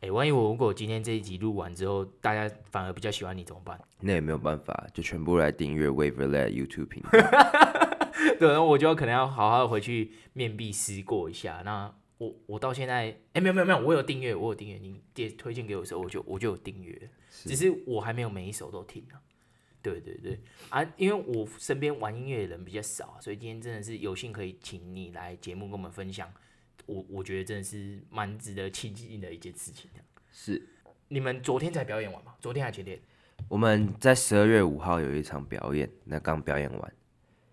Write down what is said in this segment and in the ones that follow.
哎，万一我如果今天这一集录完之后，大家反而比较喜欢你怎么办？那也没有办法，就全部来订阅 Waverlet YouTube 频道。对，然后我就可能要好好回去面壁思过一下。那我我到现在，哎，没有没有没有，我有订阅，我有订阅。你点推荐给我的时候，我就我就有订阅，只是我还没有每一首都听啊。对对对啊，因为我身边玩音乐的人比较少，所以今天真的是有幸可以请你来节目跟我们分享。我我觉得真的是蛮值得庆幸的一件事情。是，你们昨天才表演完吗？昨天还前天？我们在十二月五号有一场表演，那刚表演完。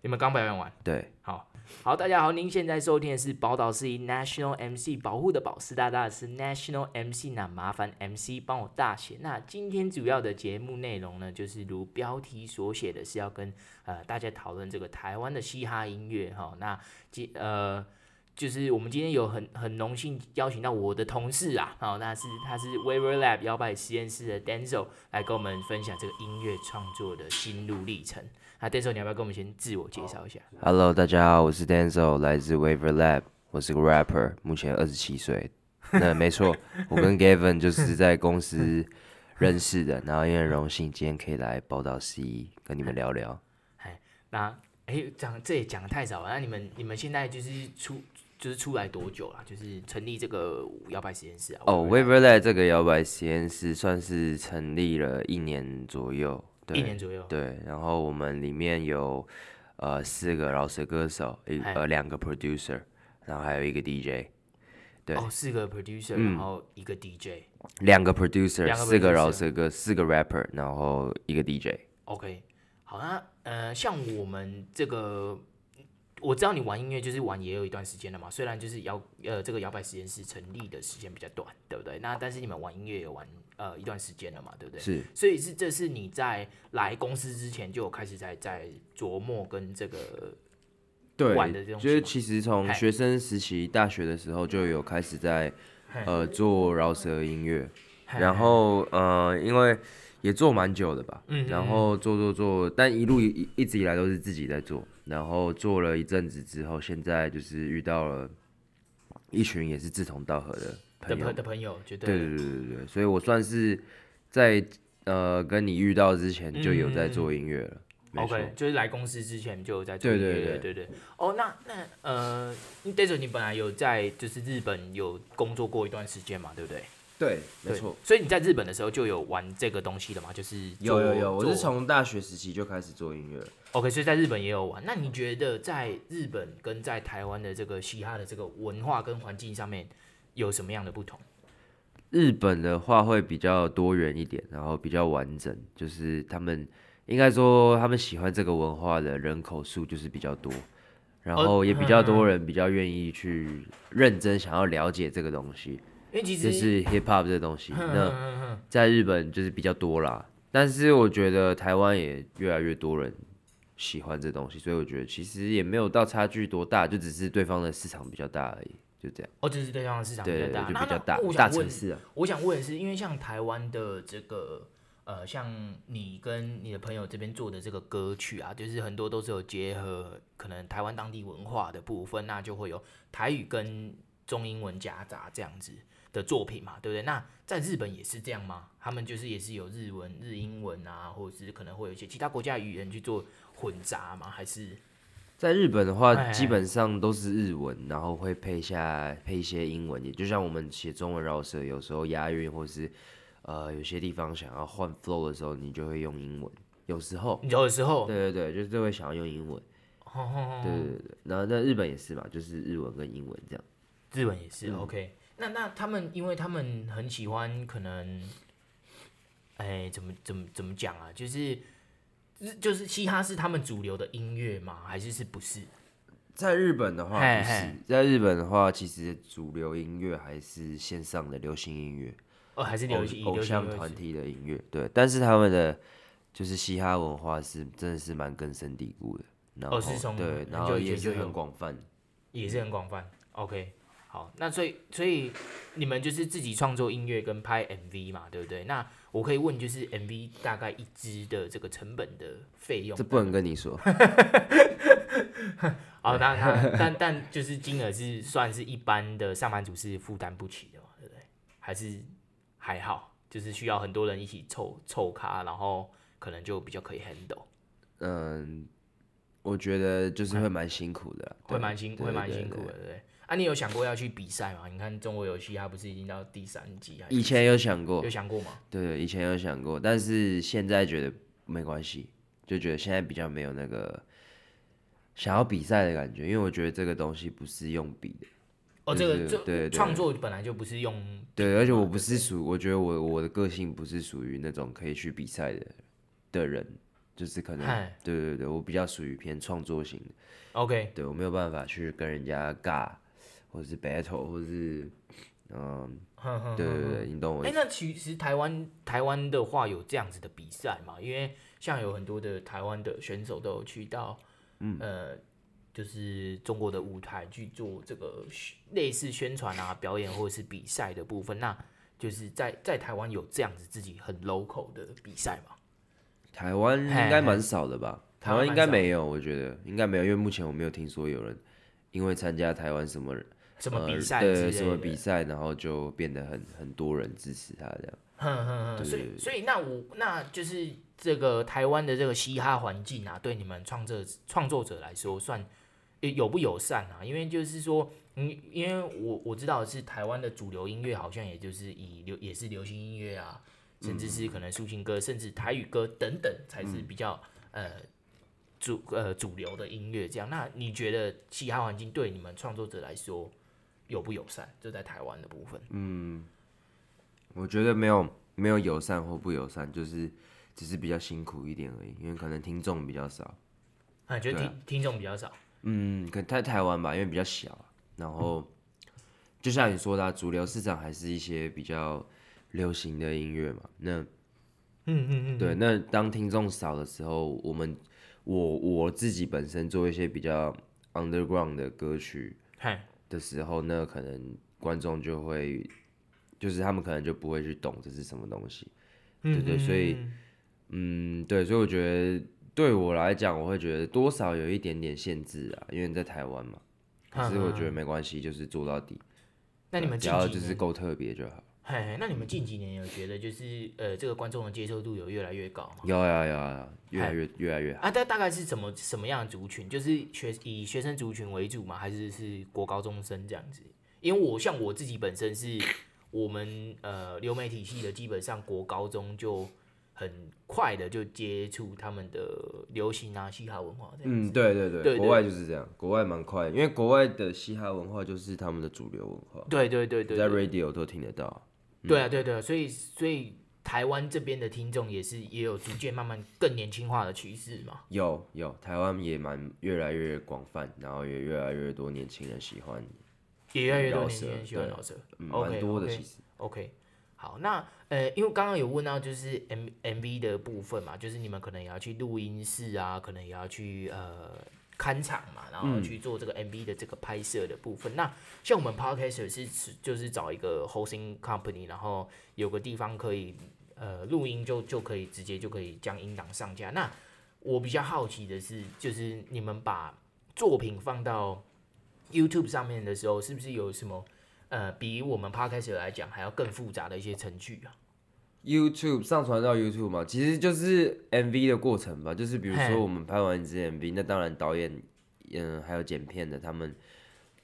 你们刚表演完？对，好，好，大家好，您现在收听的是宝岛司仪 National MC 保护的宝，师大大的是 National MC，那麻烦 MC 帮我大写。那今天主要的节目内容呢，就是如标题所写的是要跟呃大家讨论这个台湾的嘻哈音乐哈。那今呃。就是我们今天有很很荣幸邀请到我的同事啊，好，那是他是 Waverlab 摇摆实验室的 Denzel 来跟我们分享这个音乐创作的心路历程。那 Denzel 你要不要跟我们先自我介绍一下？Hello，大家好，我是 Denzel，来自 Waverlab，我是个 rapper，目前二十七岁。那没错，我跟 Gavin 就是在公司认识的，然后也很荣幸今天可以来宝岛司仪跟你们聊聊。哎，那哎讲这也讲的太早了，那你们你们现在就是出。就是出来多久了？就是成立这个摇摆实验室啊？哦、oh，Waverlab 这个摇摆实验室算是成立了一年左右，对，一年左右。对，然后我们里面有呃四个饶舌歌手，一呃两个 producer，然后还有一个 DJ。对，哦，四个 producer，然后一个 DJ。两个 producer，四个饶舌歌，四个 rapper，然后一个 DJ。OK，好，那呃，像我们这个。我知道你玩音乐就是玩也有一段时间了嘛，虽然就是摇呃这个摇摆实验室成立的时间比较短，对不对？那但是你们玩音乐有玩呃一段时间了嘛，对不对？是，所以是这是你在来公司之前就有开始在在琢磨跟这个对玩的这种，就是其实从学生时期大学的时候就有开始在呃做饶舌音乐，然后呃因为也做蛮久的吧，嗯，然后做做做，但一路一一直以来都是自己在做。然后做了一阵子之后，现在就是遇到了一群也是志同道合的朋友的，的朋友，对对对对对，所以我算是在呃跟你遇到之前就有在做音乐了。嗯、OK，就是来公司之前就有在做音乐，对对对对对。哦，那那呃，Denzel 你本来有在就是日本有工作过一段时间嘛，对不对？对，没错。所以你在日本的时候就有玩这个东西的吗？就是有有有，我是从大学时期就开始做音乐。OK，所以在日本也有玩。那你觉得在日本跟在台湾的这个嘻哈的这个文化跟环境上面有什么样的不同？日本的话会比较多元一点，然后比较完整，就是他们应该说他们喜欢这个文化的人口数就是比较多，然后也比较多人比较愿意去认真想要了解这个东西。因为其实就是 hip hop 这东西，那在日本就是比较多啦。但是我觉得台湾也越来越多人喜欢这东西，所以我觉得其实也没有到差距多大，就只是对方的市场比较大而已，就这样。哦，只是对方的市场比较大，对，就比较大。大城市啊。我想问的是，因为像台湾的这个呃，像你跟你的朋友这边做的这个歌曲啊，就是很多都是有结合可能台湾当地文化的部分，那就会有台语跟中英文夹杂这样子。的作品嘛，对不对？那在日本也是这样吗？他们就是也是有日文、日英文啊，或者是可能会有一些其他国家语言去做混杂吗？还是在日本的话，基本上都是日文，然后会配下配一些英文，也就像我们写中文饶舌，有时候押韵，或是呃有些地方想要换 flow 的时候，你就会用英文。有时候，有的时候，对对对，就是会想要用英文。对对对，然后在日本也是嘛，就是日文跟英文这样。日文也是、嗯、OK。那那他们，因为他们很喜欢，可能，哎、欸，怎么怎么怎么讲啊？就是，就是嘻哈是他们主流的音乐吗？还是是不是？在日本的话不是，在日本的话，其实主流音乐还是线上的流行音乐，哦，还是流行偶像团体的音乐，对。但是他们的就是嘻哈文化是真的是蛮根深蒂固的，然后、哦、是从对，然后也是很广泛，也是很广泛。OK。好，那所以所以你们就是自己创作音乐跟拍 MV 嘛，对不对？那我可以问，就是 MV 大概一支的这个成本的费用？这不能跟你说。好，那那但但就是金额是算是一般的上班族是负担不起的嘛，对不对？还是还好，就是需要很多人一起凑凑咖，然后可能就比较可以 handle。嗯，我觉得就是会蛮辛苦的，会蛮辛会蛮辛苦的，对。啊，你有想过要去比赛吗？你看中国游戏，它不是已经到第三季？以前有想过，有想过吗？对对，以前有想过，但是现在觉得没关系，就觉得现在比较没有那个想要比赛的感觉，因为我觉得这个东西不是用比的。哦，这个就对创作本来就不是用。对，而且我不是属，我觉得我我的个性不是属于那种可以去比赛的的人，就是可能，对对对，我比较属于偏创作型的。OK，对，我没有办法去跟人家尬。或者是 battle，或者是，嗯，对对对，你懂我。哎、欸，那其实台湾台湾的话有这样子的比赛嘛？因为像有很多的台湾的选手都有去到，嗯、呃，就是中国的舞台去做这个类似宣传啊、表演或者是比赛的部分。那就是在在台湾有这样子自己很 local 的比赛吗？台湾应该蛮少的吧？台湾应该没有，我觉得应该没有，因为目前我没有听说有人因为参加台湾什么人。什么比赛？对，什么比赛，然后就变得很很多人支持他这样。哼哼哼，所以所以那我那就是这个台湾的这个嘻哈环境啊，对你们创作创作者来说算友不友善啊？因为就是说，嗯，因为我我知道是台湾的主流音乐好像也就是以流也是流行音乐啊，甚至是可能抒情歌，甚至台语歌等等才是比较、嗯、呃主呃主流的音乐这样。那你觉得嘻哈环境对你们创作者来说？友不友善，就在台湾的部分。嗯，我觉得没有没有友善或不友善，就是只是比较辛苦一点而已，因为可能听众比较少。啊，觉得听、啊、听众比较少。嗯，可能在台湾吧，因为比较小。然后，就像你说的、啊，主流市场还是一些比较流行的音乐嘛。那，嗯嗯嗯，对。那当听众少的时候，我们我我自己本身做一些比较 underground 的歌曲。的时候，那可能观众就会，就是他们可能就不会去懂这是什么东西，对对，对，所以，嗯，对，所以我觉得对我来讲，我会觉得多少有一点点限制啊，因为你在台湾嘛，可是我觉得没关系，就是做到底。那你们只要就是够特别就好。嘿，那你们近几年有觉得就是呃，这个观众的接受度有越来越高吗？有呀有呀，越来越越来越好。啊，大大概是什么什么样的族群？就是学以学生族群为主吗？还是是国高中生这样子？因为我像我自己本身是我们呃流媒体系的，基本上国高中就很快的就接触他们的流行啊嘻哈文化这样子。嗯，对对对，国外就是这样，国外蛮快，因为国外的嘻哈文化就是他们的主流文化。对对对对，对，在 radio 都听得到。对啊，对对，所以所以台湾这边的听众也是也有逐渐慢慢更年轻化的趋势嘛。有有，台湾也蛮越来越广泛，然后也越来越多年轻人喜欢，也越来越多年轻人喜欢饶舌，蛮、嗯、多的其实。OK. 好，那呃，因为刚刚有问到就是 M MV 的部分嘛，就是你们可能也要去录音室啊，可能也要去呃。看场嘛，然后去做这个 MV 的这个拍摄的部分。嗯、那像我们 Podcast 是就是找一个 hosting company，然后有个地方可以呃录音就，就就可以直接就可以将音档上架。那我比较好奇的是，就是你们把作品放到 YouTube 上面的时候，是不是有什么呃比我们 Podcast 来讲还要更复杂的一些程序啊？YouTube 上传到 YouTube 嘛，其实就是 MV 的过程吧。就是比如说我们拍完一支 MV，那当然导演，嗯，还有剪片的，他们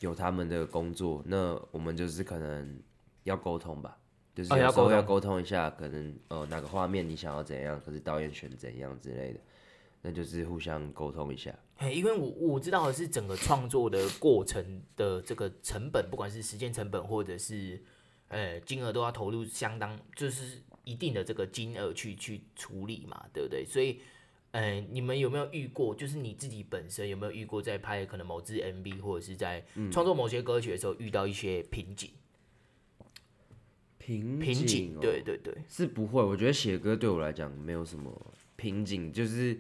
有他们的工作。那我们就是可能要沟通吧，就是有时候要沟通一下，可能呃哪个画面你想要怎样，可是导演选怎样之类的，那就是互相沟通一下。嘿，因为我我知道的是整个创作的过程的这个成本，不管是时间成本或者是呃金额，都要投入相当，就是。一定的这个金额去去处理嘛，对不对？所以，呃，你们有没有遇过？就是你自己本身有没有遇过，在拍可能某支 MV 或者是在创作某些歌曲的时候遇到一些瓶颈？瓶瓶颈，对对对，是不会。我觉得写歌对我来讲没有什么瓶颈，就是，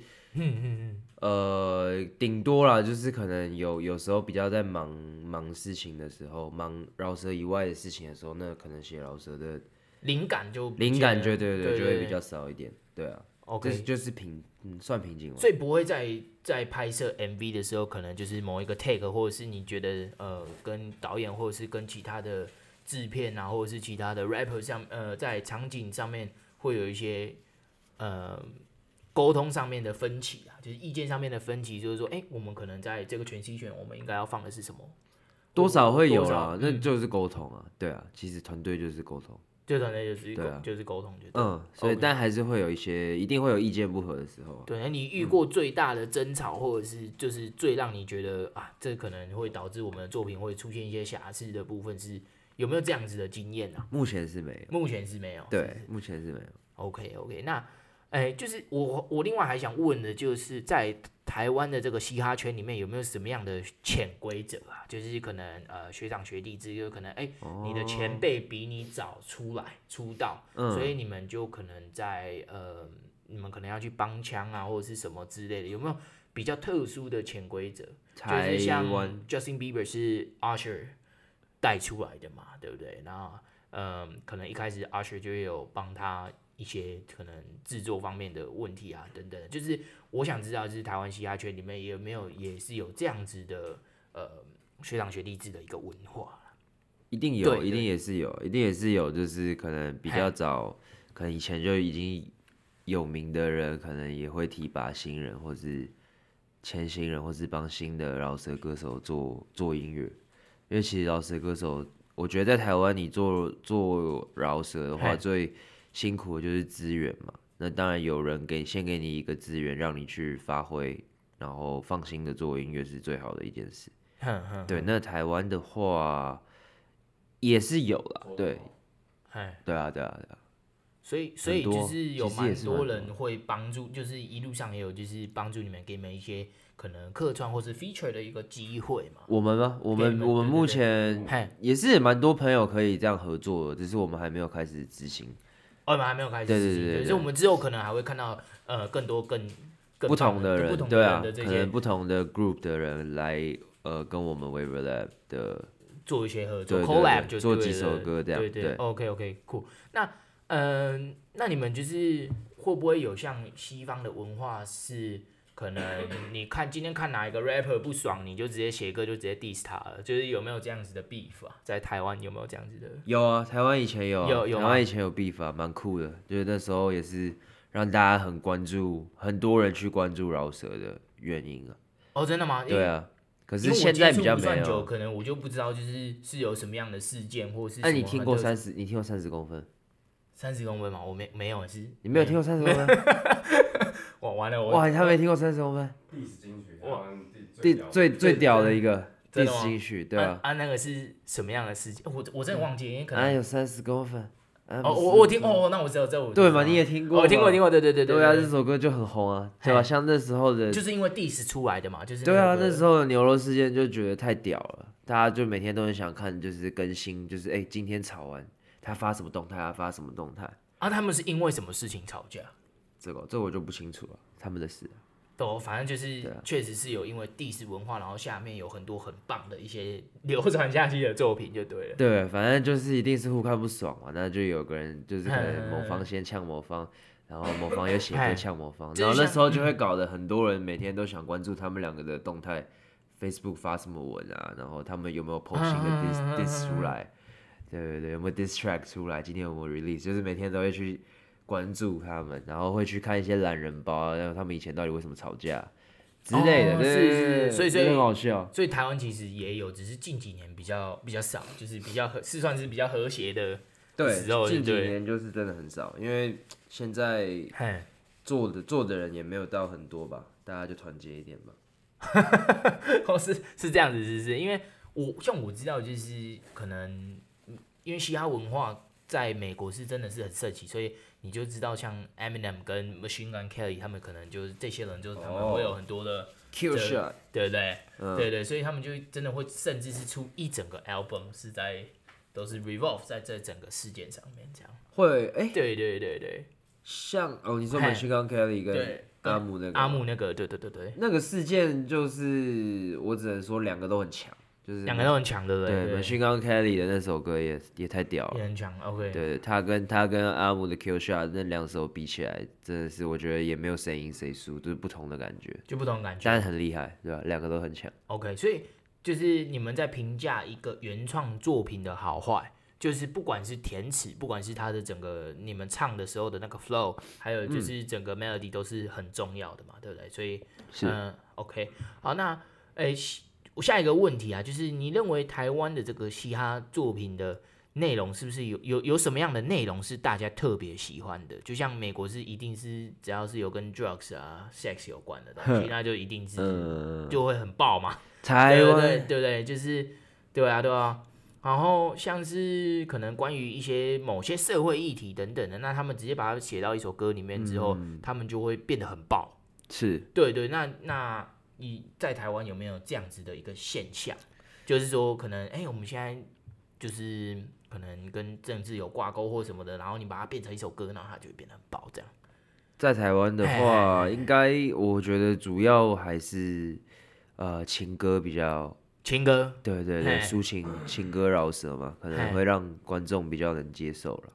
呃，顶多啦，就是可能有有时候比较在忙忙事情的时候，忙饶舌以外的事情的时候，那可能写饶舌的。灵感就灵感就对对，对，就会比较少一点，对啊，OK，就是就是平，嗯，算平静。所以不会在在拍摄 MV 的时候，可能就是某一个 take，或者是你觉得呃跟导演或者是跟其他的制片啊，或者是其他的 rapper 上，呃，在场景上面会有一些呃沟通上面的分歧啊，就是意见上面的分歧，就是说，哎、欸，我们可能在这个 transition，我们应该要放的是什么？多少会有啦，那就是沟通啊，对啊，其实团队就是沟通。就可能就是沟，就是沟通，就嗯，所以但还是会有一些，一定会有意见不合的时候。对，那你遇过最大的争吵，或者是就是最让你觉得啊，这可能会导致我们的作品会出现一些瑕疵的部分，是有没有这样子的经验呢？目前是没有，目前是没有。对，目前是没有。OK OK，那。哎，就是我我另外还想问的，就是在台湾的这个嘻哈圈里面有没有什么样的潜规则啊？就是可能呃学长学弟之，有可能哎、哦、你的前辈比你早出来出道，嗯、所以你们就可能在呃你们可能要去帮腔啊或者是什么之类的，有没有比较特殊的潜规则？就是像 Justin Bieber 是 Usher 带出来的嘛，对不对？然后嗯、呃，可能一开始 Usher 就有帮他。一些可能制作方面的问题啊，等等，就是我想知道，就是台湾嘻哈圈里面有没有也是有这样子的呃学长学弟制的一个文化？一定有，一定也是有，一定也是有，就是可能比较早，可能以前就已经有名的人，可能也会提拔新人，或是签新人，或是帮新的饶舌歌手做做音乐。因为其实饶舌歌手，我觉得在台湾你做做饶舌的话最辛苦的就是资源嘛，那当然有人给先给你一个资源，让你去发挥，然后放心的做音乐是最好的一件事。对，那台湾的话也是有啦，对，对啊，对啊，对啊。所以，所以就是有蛮多人会帮助，就是一路上也有就是帮助你们，给你们一些可能客串或是 feature 的一个机会嘛。我们吗？我们我们目前也是蛮多朋友可以这样合作的，只是我们还没有开始执行。哦，我们还没有开始对对对，所以我们之后可能还会看到呃更多更，更不同的人，对啊，可能不同的 group 的人来呃跟我们 Wavelab 的做一些合作，collab 就做几首歌这样，对对，OK OK cool。那嗯、呃，那你们就是会不会有像西方的文化是？可能你看今天看哪一个 rapper 不爽，你就直接写歌就直接 diss 他了，就是有没有这样子的 beef 啊？在台湾有没有这样子的？有啊，台湾以前有，有有台湾以前有 beef 啊，蛮酷的，就是那时候也是让大家很关注，很多人去关注饶舌的原因啊。哦，真的吗？对啊，可是现在比较没有，可能我就不知道，就是是有什么样的事件，或是那、啊、你听过三十？你听过三十公分？三十公分吗？我没没有是。你没有听过三十公分？哇完了！哇，他没听过三十公分。哇，第最最屌的一个第十金曲，对啊。啊，那个是什么样的事情？我我真的忘记，因为可能。啊，有三十公分。哦，我我听哦，那我知道，这我。对嘛？你也听过？我听过，听过，对对对对。对啊，这首歌就很红啊，对吧？像那时候的。就是因为 diss 出来的嘛，就是。对啊，那时候的牛肉事件就觉得太屌了，大家就每天都很想看，就是更新，就是哎，今天吵完，他发什么动态，他发什么动态。啊，他们是因为什么事情吵架？这个这个我就不清楚了，他们的事。都反正就是，确实是有因为地势文化，然后下面有很多很棒的一些 流传下去的作品，就对了。对，反正就是一定是互看不爽嘛，那就有个人就是可能某方 先呛某方，然后某方又写歌呛某方，然后那时候就会搞得很多人每天都想关注他们两个的动态，Facebook 发什么文啊，然后他们有没有 post 新的 diss diss 出来。对对对，有没有 diss track 出来？今天有没有 release？就是每天都会去关注他们，然后会去看一些懒人包，然后他们以前到底为什么吵架之类的。哦、是是是，所以所以很好笑。所以台湾其实也有，只是近几年比较比较少，就是比较和是算是比较和谐的时候。对，近几年就是真的很少，因为现在做的做的人也没有到很多吧，大家就团结一点吧。哦，是是这样子，是是，因为我像我知道，就是可能。因为嘻哈文化在美国是真的是很盛行，所以你就知道像 Eminem 跟 Machine Gun Kelly 他们可能就是这些人，就是他们会有很多的 Kill Shot，对不对？嗯、对对，所以他们就真的会甚至是出一整个 album 是在都是 revolve 在这整个事件上面这样。会哎，欸、对对对对，像哦，你说 Machine Gun Kelly 跟阿姆那个。阿姆那个，对对对对，那个事件就是我只能说两个都很强。就是两个都很强，对不对？对，Machine Gun Kelly 的那首歌也也太屌了，也很强。OK，对他跟他跟阿姆的 Kill Shot 那两首比起来，真的是我觉得也没有谁赢谁输，就是不同的感觉，就不同的感觉，但是很厉害，对吧？两个都很强。OK，所以就是你们在评价一个原创作品的好坏，就是不管是填词，不管是他的整个你们唱的时候的那个 flow，还有就是整个 melody 都是很重要的嘛，嗯、对不对？所以，嗯、呃、，OK，好，那，诶、欸，我下一个问题啊，就是你认为台湾的这个嘻哈作品的内容是不是有有有什么样的内容是大家特别喜欢的？就像美国是一定是只要是有跟 drugs 啊 sex 有关的东西，那就一定是就会很爆嘛。台湾对对对，就是对啊对啊。然后像是可能关于一些某些社会议题等等的，那他们直接把它写到一首歌里面之后，嗯、他们就会变得很爆。是，对对。那那你在台湾有没有这样子的一个现象？就是说，可能哎，我们现在就是可能跟政治有挂钩或什么的，然后你把它变成一首歌，然后它就会变得很爆。这样。在台湾的话，应该我觉得主要还是呃情歌比较。情歌，对对对，抒情情歌饶舌嘛，可能会让观众比较能接受了，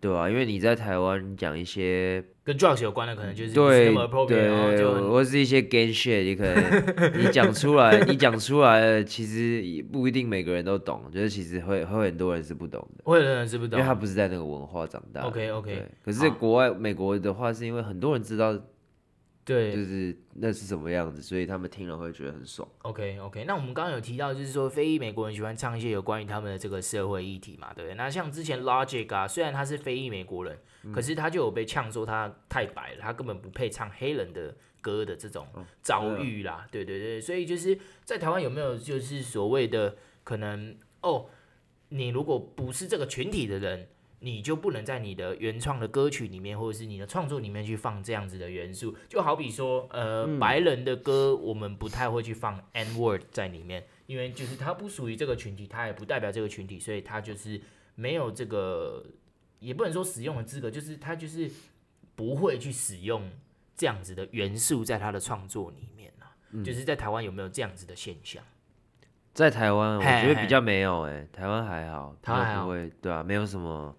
对吧？因为你在台湾讲一些跟 drugs 有关的，可能就是对对，或是一些 gang shit，你可能你讲出来，你讲出来，其实也不一定每个人都懂，就是其实会会很多人是不懂的，会有人是不懂，因为他不是在那个文化长大。OK OK，可是国外美国的话，是因为很多人知道。对，就是那是什么样子，所以他们听了会觉得很爽。OK OK，那我们刚刚有提到，就是说非裔美国人喜欢唱一些有关于他们的这个社会议题嘛，对不对？那像之前 Logic 啊，虽然他是非裔美国人，嗯、可是他就有被呛说他太白了，他根本不配唱黑人的歌的这种遭遇啦。哦、对对对，所以就是在台湾有没有就是所谓的可能哦，你如果不是这个群体的人。你就不能在你的原创的歌曲里面，或者是你的创作里面去放这样子的元素，就好比说，呃，嗯、白人的歌我们不太会去放 N word 在里面，因为就是它不属于这个群体，它也不代表这个群体，所以它就是没有这个，也不能说使用的资格，就是它就是不会去使用这样子的元素在他的创作里面、啊嗯、就是在台湾有没有这样子的现象？在台湾，我觉得比较没有、欸，哎，台湾还好，台湾不会，对啊，没有什么。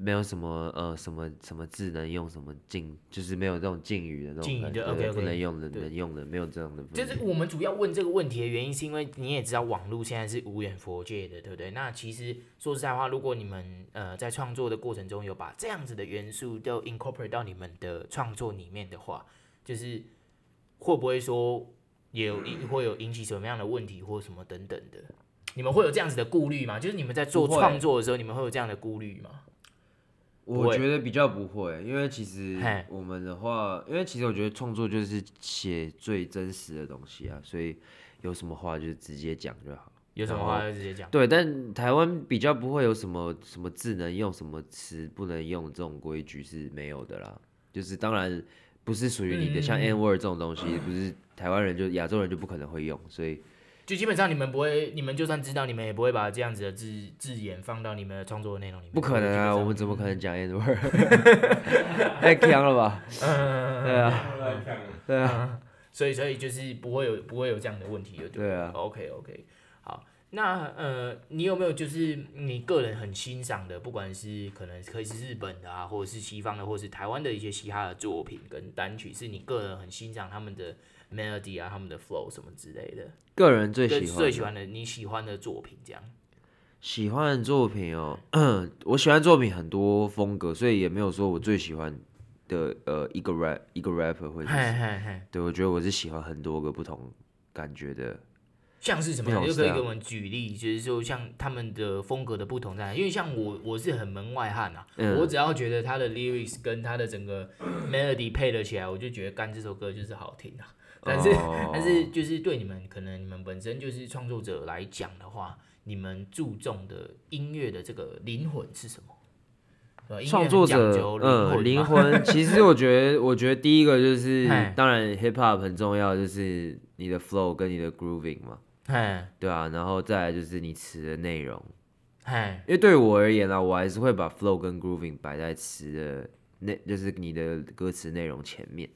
没有什么呃什么什么字能用什么禁，就是没有这种禁语的那种敬语的 OK 不能用的能用的没有这样的。就是我们主要问这个问题的原因，是因为你也知道网络现在是无远佛界的，对不对？那其实说实在话，如果你们呃在创作的过程中有把这样子的元素都 incorporate 到你们的创作里面的话，就是会不会说也有会有引起什么样的问题或什么等等的？你们会有这样子的顾虑吗？就是你们在做创作的时候，你们会有这样的顾虑吗？我觉得比较不会，因为其实我们的话，因为其实我觉得创作就是写最真实的东西啊，所以有什么话就直接讲就好。有什么话就直接讲。对，但台湾比较不会有什么什么字能用，什么词不能用这种规矩是没有的啦。就是当然不是属于你的，像 N word 这种东西，不是台湾人就亚洲人就不可能会用，所以。就基本上你们不会，你们就算知道，你们也不会把这样子的字字眼放到你们的创作的内容里面。不可能啊，我们怎么可能讲 N word？太强了吧？嗯，对啊，对啊，所以所以就是不会有不会有这样的问题，对，对啊。OK OK，好，那呃，你有没有就是你个人很欣赏的，不管是可能可以是日本的啊，或者是西方的，或者是台湾的一些嘻哈的作品跟单曲，是你个人很欣赏他们的？melody 啊，他们的 flow 什么之类的，个人最喜欢最喜欢的你喜欢的作品这样，喜欢的作品哦，我喜欢作品很多风格，所以也没有说我最喜欢的呃一个 rap 一个 rapper 或者是，对，我觉得我是喜欢很多个不同感觉的，像是什么，就可以给我们举例，就是说像他们的风格的不同在哪，因为像我我是很门外汉啊，嗯、我只要觉得他的 lyrics 跟他的整个 melody 配得起来，我就觉得干这首歌就是好听啊。但是，oh. 但是就是对你们可能你们本身就是创作者来讲的话，你们注重的音乐的这个灵魂是什么？创作者，嗯，灵魂。其实我觉得，我觉得第一个就是，当然 hip hop 很重要，就是你的 flow 跟你的 grooving 嘛，对啊，然后再来就是你词的内容，因为对我而言啊，我还是会把 flow 跟 grooving 摆在词的那，就是你的歌词内容前面。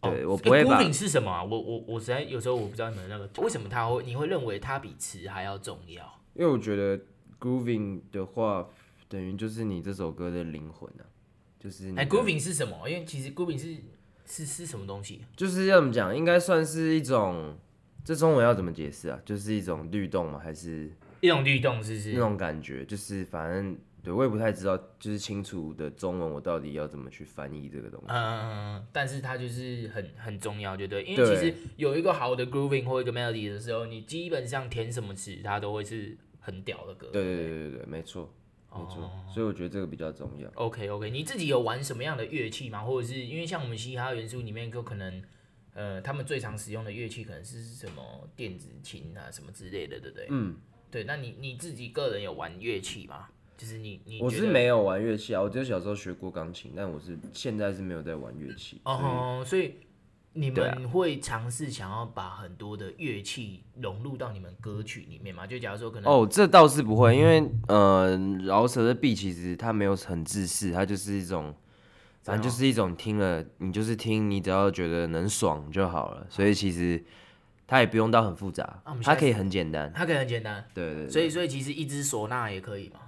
对，我不会把。grooving 是什么啊？我我我实在有时候我不知道你们那个为什么他会你会认为它比词还要重要？因为我觉得 grooving 的话，等于就是你这首歌的灵魂啊，就是哎，grooving 是什么？因为其实 grooving 是是是什么东西？就是要怎么讲？应该算是一种，这中文要怎么解释啊？就是一种律动吗？还是一种律动，是不是？那种感觉就是反正。对，我也不太知道，就是清楚的中文，我到底要怎么去翻译这个东西。嗯，但是它就是很很重要，就对，因为其实有一个好的 grooving 或一个 melody 的时候，你基本上填什么词，它都会是很屌的歌。对对对对对，没错，没错。哦，所以我觉得这个比较重要。OK OK，你自己有玩什么样的乐器吗？或者是因为像我们嘻哈元素里面，就可能呃，他们最常使用的乐器可能是什么电子琴啊什么之类的，对不对？嗯，对。那你你自己个人有玩乐器吗？就是你，你我是没有玩乐器啊，我只有小时候学过钢琴，但我是现在是没有在玩乐器。哦，所以你们会尝试想要把很多的乐器融入到你们歌曲里面吗？就假如说可能哦，这倒是不会，因为呃，饶舌的 beat 其实它没有很自私，它就是一种，反正就是一种听了你就是听，你只要觉得能爽就好了，所以其实。它也不用到很复杂，它可以很简单，它可以很简单，对对，所以所以其实一支 唢呐也可以嘛。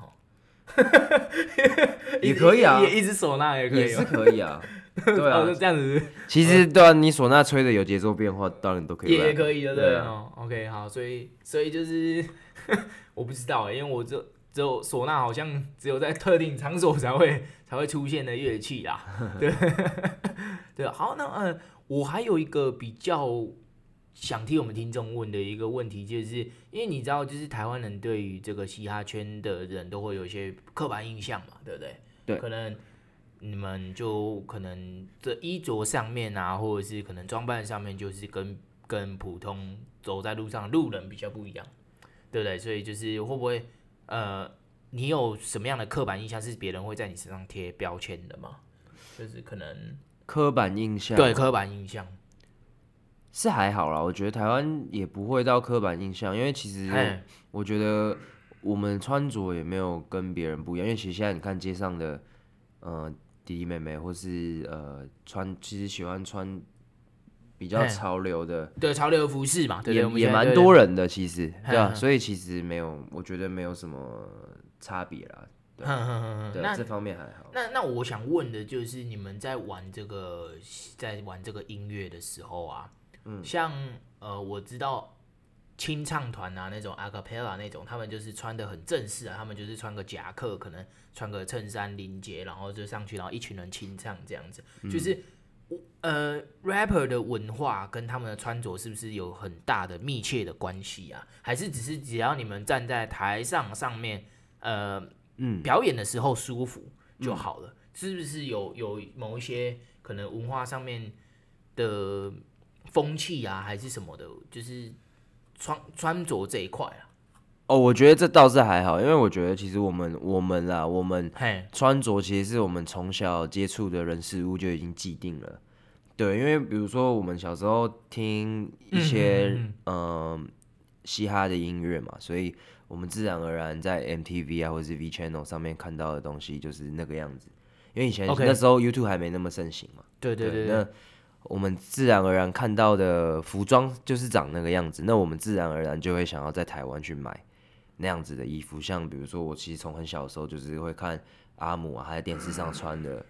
也可以啊，一支唢呐也可以，也是可以啊。对啊，这样子。其实对啊，你唢呐吹的有节奏变化，当然都可以。也可以的，对啊。OK，好，所以所以就是 我不知道，因为我只只有唢呐，好像只有在特定场所才会 才会出现的乐器啦。对 对，好，那嗯，我还有一个比较。想替我们听众问的一个问题，就是因为你知道，就是台湾人对于这个嘻哈圈的人都会有一些刻板印象嘛，对不对？对。可能你们就可能这衣着上面啊，或者是可能装扮上面，就是跟跟普通走在路上的路人比较不一样，对不对？所以就是会不会呃，你有什么样的刻板印象是别人会在你身上贴标签的吗？就是可能刻板印象，对，刻板印象。是还好啦，我觉得台湾也不会到刻板印象，因为其实我觉得我们穿着也没有跟别人不一样，因为其实现在你看街上的，呃，弟弟妹妹或是呃穿，其实喜欢穿比较潮流的，对潮流服饰嘛，对也也蛮多人的，其实对啊，所以其实没有，我觉得没有什么差别啦，对，对那这方面还好。那那我想问的就是，你们在玩这个在玩这个音乐的时候啊。嗯，像呃，我知道清唱团啊，那种 acapella 那种，他们就是穿的很正式啊，他们就是穿个夹克，可能穿个衬衫领结，然后就上去，然后一群人清唱这样子。嗯、就是呃，rapper 的文化跟他们的穿着是不是有很大的密切的关系啊？还是只是只要你们站在台上上面，呃，嗯，表演的时候舒服就好了？嗯、是不是有有某一些可能文化上面的？风气啊，还是什么的，就是穿穿着这一块啊。哦，我觉得这倒是还好，因为我觉得其实我们我们啦，我们穿着其实是我们从小接触的人事物就已经既定了。对，因为比如说我们小时候听一些嗯，嘻哈的音乐嘛，所以我们自然而然在 MTV 啊或者是 V Channel 上面看到的东西就是那个样子。因为以前那时候 YouTube 还没那么盛行嘛。对对对，对。那我们自然而然看到的服装就是长那个样子，那我们自然而然就会想要在台湾去买那样子的衣服。像比如说，我其实从很小的时候就是会看阿姆啊，他在电视上穿的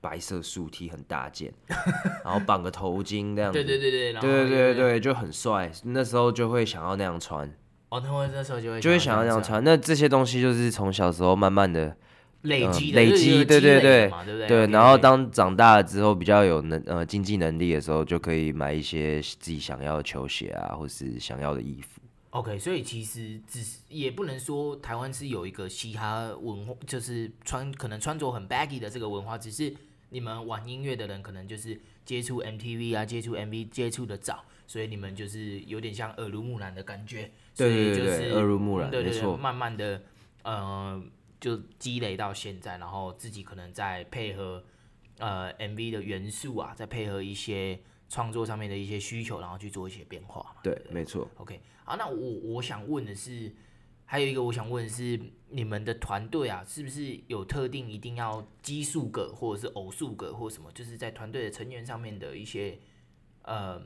白色素 T 很大件，然后绑个头巾这样子，对对对对，对对对对，就很帅。那时候就会想要那样穿。哦，那我那时候就会就会想要那样穿。那这些东西就是从小时候慢慢的。累积、嗯、累积，对对对，对，对，对，然后当长大了之后，比较有能呃经济能力的时候，就可以买一些自己想要的球鞋啊，或是想要的衣服。OK，所以其实只是也不能说台湾是有一个嘻哈文化，就是穿可能穿着很 baggy 的这个文化，只是你们玩音乐的人可能就是接触 MTV 啊，接触 MV 接触的早，所以你们就是有点像耳濡目染的感觉。对对对，所以就是耳濡目染，对对对，慢慢的呃。就积累到现在，然后自己可能再配合呃 MV 的元素啊，再配合一些创作上面的一些需求，然后去做一些变化嘛。对，对没错。OK，好，那我我想问的是，还有一个我想问的是，你们的团队啊，是不是有特定一定要奇数个或者是偶数个或什么，就是在团队的成员上面的一些呃。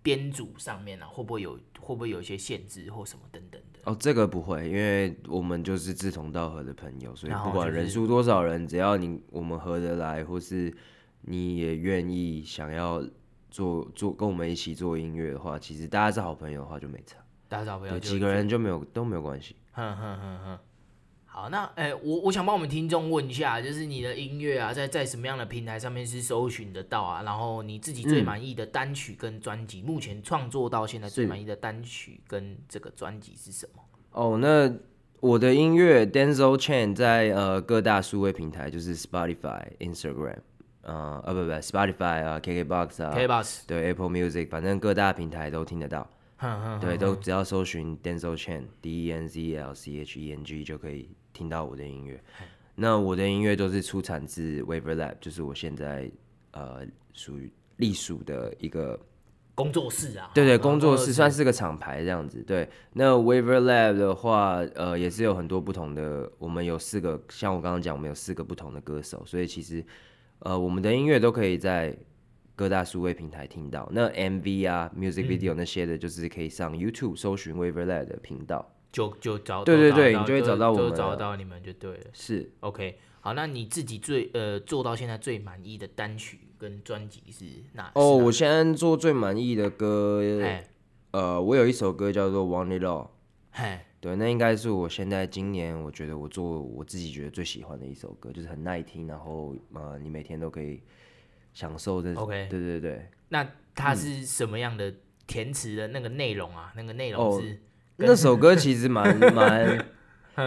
编组上面啊，会不会有会不会有一些限制或什么等等的？哦，这个不会，因为我们就是志同道合的朋友，所以不管人数多少人，只要你我们合得来，或是你也愿意想要做做跟我们一起做音乐的话，其实大家是好朋友的话就没差。大家是好朋友，几个人就没有都没有关系。哼哼哼哼。好，那哎、欸，我我想帮我们听众问一下，就是你的音乐啊，在在什么样的平台上面是搜寻得到啊？然后你自己最满意的单曲跟专辑，嗯、目前创作到现在最满意的单曲跟这个专辑是什么？哦，那我的音乐 Denzel Chen 在呃各大数位平台，就是 Spotify、Instagram，呃，呃不不，Spotify 啊，KKBox 啊，KKBox 对 Apple Music，反正各大平台都听得到。对，都只要搜寻 Denzel Chen，D E N Z L C H E N G 就可以听到我的音乐。那我的音乐都是出产自 Waver Lab，就是我现在呃属于隶属的一个工作室啊。对对，工作室算是个厂牌这样子。对，那 Waver Lab 的话，呃，也是有很多不同的，我们有四个，像我刚刚讲，我们有四个不同的歌手，所以其实呃我们的音乐都可以在。各大数位平台听到那 MV 啊，music video 那些的，就是可以上 YouTube 搜寻 Waverlab 的频道，就就找对对对，你就会找到我们，就找到你们就对了。是 OK，好，那你自己最呃做到现在最满意的单曲跟专辑是哪？哦，我现在做最满意的歌，呃，我有一首歌叫做 Want It All，嘿，对，那应该是我现在今年我觉得我做我自己觉得最喜欢的一首歌，就是很耐听，然后呃，你每天都可以。享受这 OK，对对对。那它是什么样的填词的那个内容啊？嗯、那个内容是、哦、那首歌其实蛮 蛮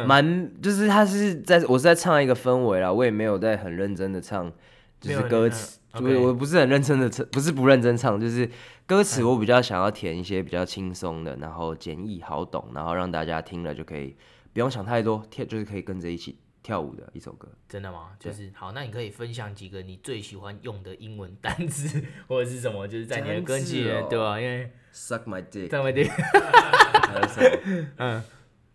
蛮，就是它是在我是在唱一个氛围啦，我也没有在很认真的唱，就是歌词，我、我不是很认真的唱，不是不认真唱，就是歌词我比较想要填一些比较轻松的，然后简易好懂，然后让大家听了就可以不用想太多，跳就是可以跟着一起。跳舞的一首歌，真的吗？就是好，那你可以分享几个你最喜欢用的英文单词或者是什么？就是在你的歌词，哦、对吧？因为 suck my dick，suck my dick，嗯，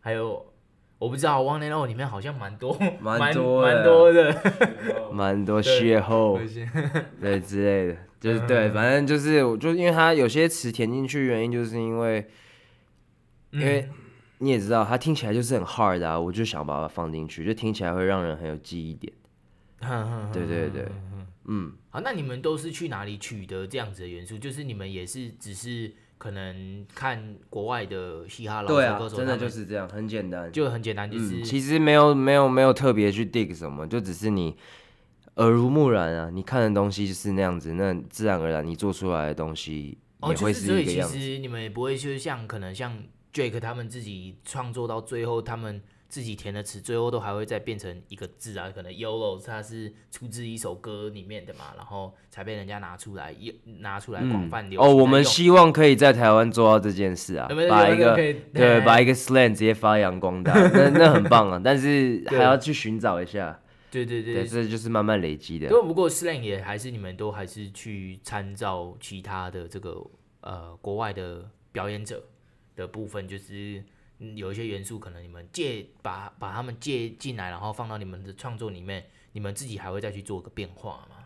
还有我不知道，Want It All 里面好像蛮多，蛮多，蛮多的，蛮多邂逅，对 之类的，就是对，反正就是，就因为它有些词填进去，原因就是因为，因为。嗯你也知道，它听起来就是很 hard 啊，我就想把它放进去，就听起来会让人很有记忆点。对对对，嗯。好，那你们都是去哪里取得这样子的元素？就是你们也是只是可能看国外的嘻哈老师歌手，真的就是这样，很简单，就很简单，就是、嗯、其实没有没有没有特别去 dig 什么，就只是你耳濡目染啊，你看的东西就是那样子，那自然而然你做出来的东西也会是一个样子。哦，就是、所以其实你们也不会就是像可能像。Drake 他们自己创作到最后，他们自己填的词，最后都还会再变成一个字啊。可能 YOLO 它是出自一首歌里面的嘛，然后才被人家拿出来，拿出来广泛流。哦，我们希望可以在台湾做到这件事啊，把一个对，把一个 slang 直接发扬光大，那那很棒啊。但是 还要去寻找一下，对对对，对，这就是慢慢累积的。对，不过 slang 也还是你们都还是去参照其他的这个呃国外的表演者。的部分就是有一些元素，可能你们借把把他们借进来，然后放到你们的创作里面，你们自己还会再去做个变化吗？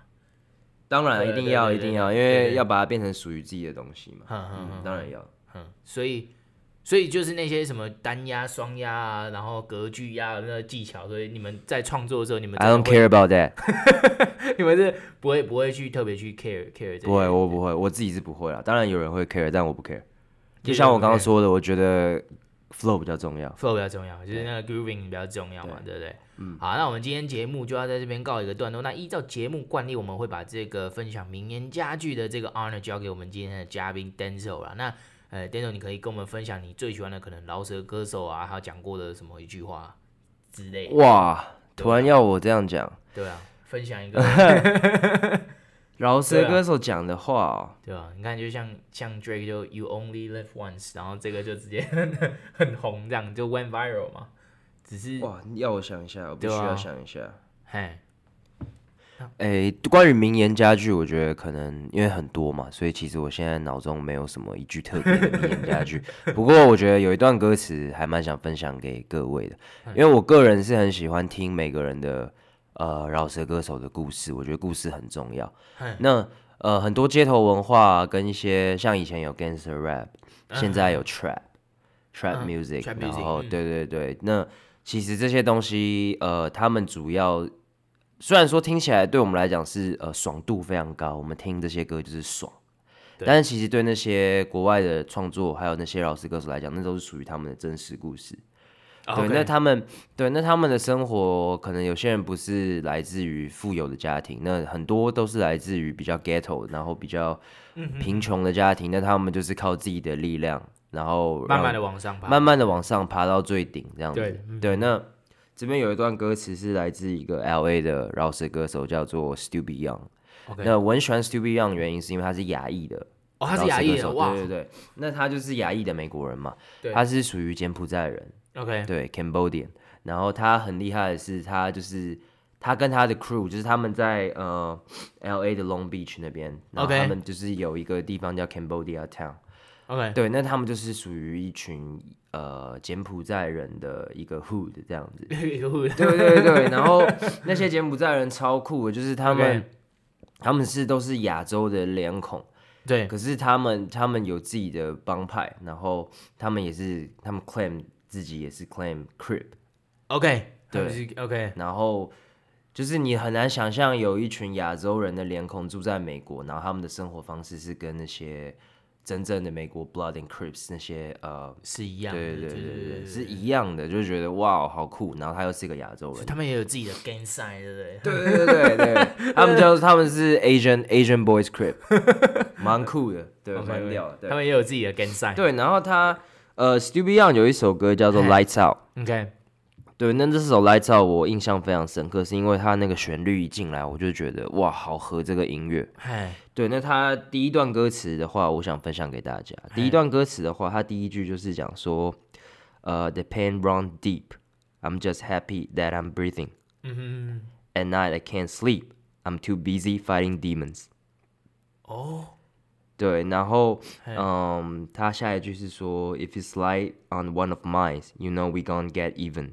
当然一定要一定要，因为要把它变成属于自己的东西嘛。嗯，当然要。嗯，所以所以就是那些什么单压、双压啊，然后隔句压的那个技巧，所以你们在创作的时候，你们 I don't care about that。你们是不会不会去特别去 care care 这些？不会，我不会，我自己是不会啦。当然有人会 care，但我不 care。就像我刚刚说的，我觉得 flow 比较重要，flow 比较重要，就是那个 grooving 比较重要嘛，对，不对？嗯，好，那我们今天节目就要在这边告一个段落。那依照节目惯例，我们会把这个分享名言佳句的这个 honor 交给我们今天的嘉宾 Denzel 啦。那呃，Denzel，你可以跟我们分享你最喜欢的可能饶舌歌手啊，还有讲过的什么一句话之类的。哇，突然要我这样讲？对啊，分享一个。饶舌歌手讲的话哦，对啊，你看就像像 Drake 就 You Only Live Once，然后这个就直接很 很红，这样就 went viral 嘛。只是哇，要我想一下，我必须要想一下。嘿，哎、欸，关于名言佳句，我觉得可能因为很多嘛，所以其实我现在脑中没有什么一句特别的名言佳句。不过我觉得有一段歌词还蛮想分享给各位的，因为我个人是很喜欢听每个人的。呃，饶舌歌手的故事，我觉得故事很重要。那呃，很多街头文化跟一些像以前有 gangster rap，现在有 trap，trap、uh music，, uh. 然后、嗯、对对对，那其实这些东西，呃，他们主要虽然说听起来对我们来讲是呃爽度非常高，我们听这些歌就是爽，但是其实对那些国外的创作还有那些饶舌歌手来讲，那都是属于他们的真实故事。对，那他们对那他们的生活，可能有些人不是来自于富有的家庭，那很多都是来自于比较 ghetto，然后比较贫穷的家庭，那他们就是靠自己的力量，然后慢慢的往上爬，慢慢的往上爬到最顶这样子。对，对，那这边有一段歌词是来自一个 LA 的饶舌歌手，叫做 Stupid Young。那我很喜欢 Stupid Young 的原因是因为他是亚裔的。哦，他是亚裔的，哇，对对对，那他就是亚裔的美国人嘛，他是属于柬埔寨人，OK，对，Cambodian，然后他很厉害的是，他就是他跟他的 crew，就是他们在呃 LA 的 Long Beach 那边，然后他们就是有一个地方叫 Cambodia Town，OK，对，那他们就是属于一群呃柬埔寨人的一个 hood 这样子，一个 hood，对对对，然后那些柬埔寨人超酷的，就是他们他们是都是亚洲的脸孔。对，可是他们他们有自己的帮派，然后他们也是他们 claim 自己也是 claim crip，OK，对，OK，然后就是你很难想象有一群亚洲人的脸孔住在美国，然后他们的生活方式是跟那些。真正的美国 Blood and Crips 那些呃是一样的，对对对对对，是一样的，就觉得哇好酷，然后他又是一个亚洲人，他们也有自己的 gang sign，对不对？对对对对。对，他们叫他们是 Asian Asian Boys Crip，蛮酷的，对，蛮屌的，他们也有自己的 gang sign，对，然后他呃 Stupid Young 有一首歌叫做 Lights Out，OK。对，那这首《Lights Out》我印象非常深刻，是因为它那个旋律一进来，我就觉得哇，好合这个音乐。嘿对，那它第一段歌词的话，我想分享给大家。第一段歌词的话，它第一句就是讲说，呃，The pain run deep, I'm just happy that I'm breathing. 嗯哼 At night I can't sleep, I'm too busy fighting demons. 哦，对，然后嗯，他下一句是说，If you slide on one of mine, you know we gonna get even.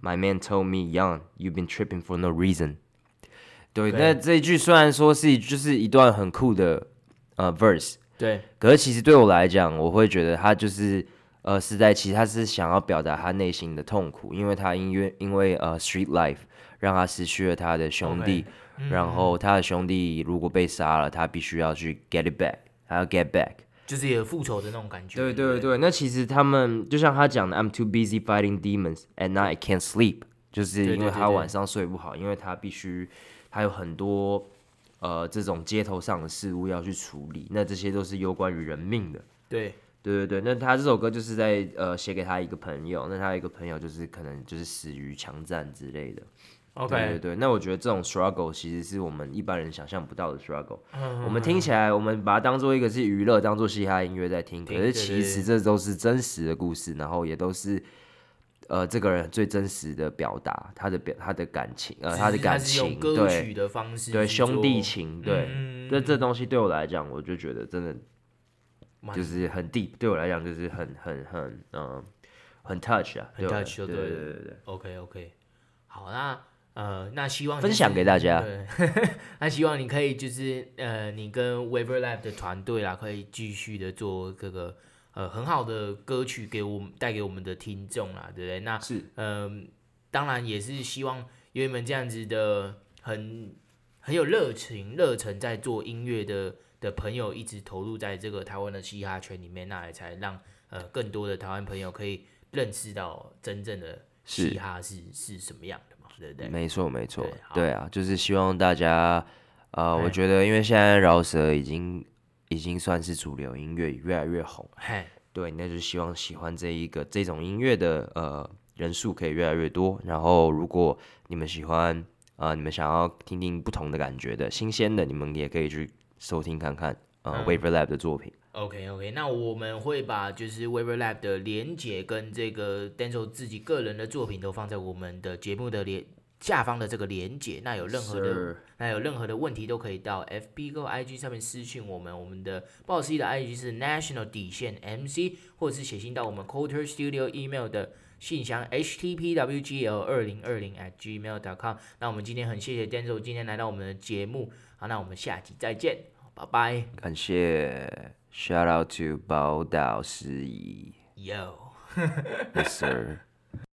My man told me, young, you've been tripping for no reason. 对，那这一句虽然说是就是一段很酷的呃 verse，对，可是其实对我来讲，我会觉得他就是呃是在其实他是想要表达他内心的痛苦，因为他因为因为呃 street life 让他失去了他的兄弟，Okay. 然后他的兄弟如果被杀了，他必须要去 get it back，他要 get back。就是有复仇的那种感觉。对对对，对那其实他们就像他讲的，I'm too busy fighting demons at night I can't sleep，就是因为他晚上睡不好，因为他必须他有很多呃这种街头上的事物要去处理，那这些都是有关于人命的。对对对对，那他这首歌就是在呃写给他一个朋友，那他一个朋友就是可能就是死于枪战之类的。OK，对对对，那我觉得这种 struggle 其实是我们一般人想象不到的 struggle。嗯我们听起来，我们把它当做一个是娱乐，当做嘻哈音乐在听。可是其实这都是真实的故事，然后也都是呃这个人最真实的表达，他的表他的感情，呃他的感情，对，对兄弟情，对，这这东西对我来讲，我就觉得真的就是很 deep，对我来讲就是很很很嗯很 touch 啊，很 touch，对对对对对，OK OK，好那。呃，那希望分享给大家。对，那希望你可以就是呃，你跟 Waver Lab 的团队啦，可以继续的做这个呃很好的歌曲给我们带给我们的听众啦，对不对？那是嗯、呃，当然也是希望有你们这样子的很很有热情、热忱在做音乐的的朋友，一直投入在这个台湾的嘻哈圈里面，那也才让呃更多的台湾朋友可以认识到真正的嘻哈是是，是什么样的。对对没错没错，对，对啊，就是希望大家，呃，我觉得因为现在饶舌已经已经算是主流音乐，越来越红，嘿对，那就希望喜欢这一个这种音乐的呃人数可以越来越多。然后如果你们喜欢，呃，你们想要听听不同的感觉的新鲜的，你们也可以去收听看看，呃、嗯、Waver Lab 的作品。OK OK，那我们会把就是 Weber Lab 的连结跟这个 Denzel 自己个人的作品都放在我们的节目的连下方的这个连结。那有任何的.那有任何的问题都可以到 FB 跟 IG 上面私讯我们。我们的不好意思的 IG 是 National 底线 MC，或者是写信到我们 Culture Studio email 的信箱 HTPWGL 二零二零 at gmail.com。那我们今天很谢谢 Denzel 今天来到我们的节目，好，那我们下集再见，拜拜，感谢。Shout out to Bao Dao Shi Yo. yes, sir.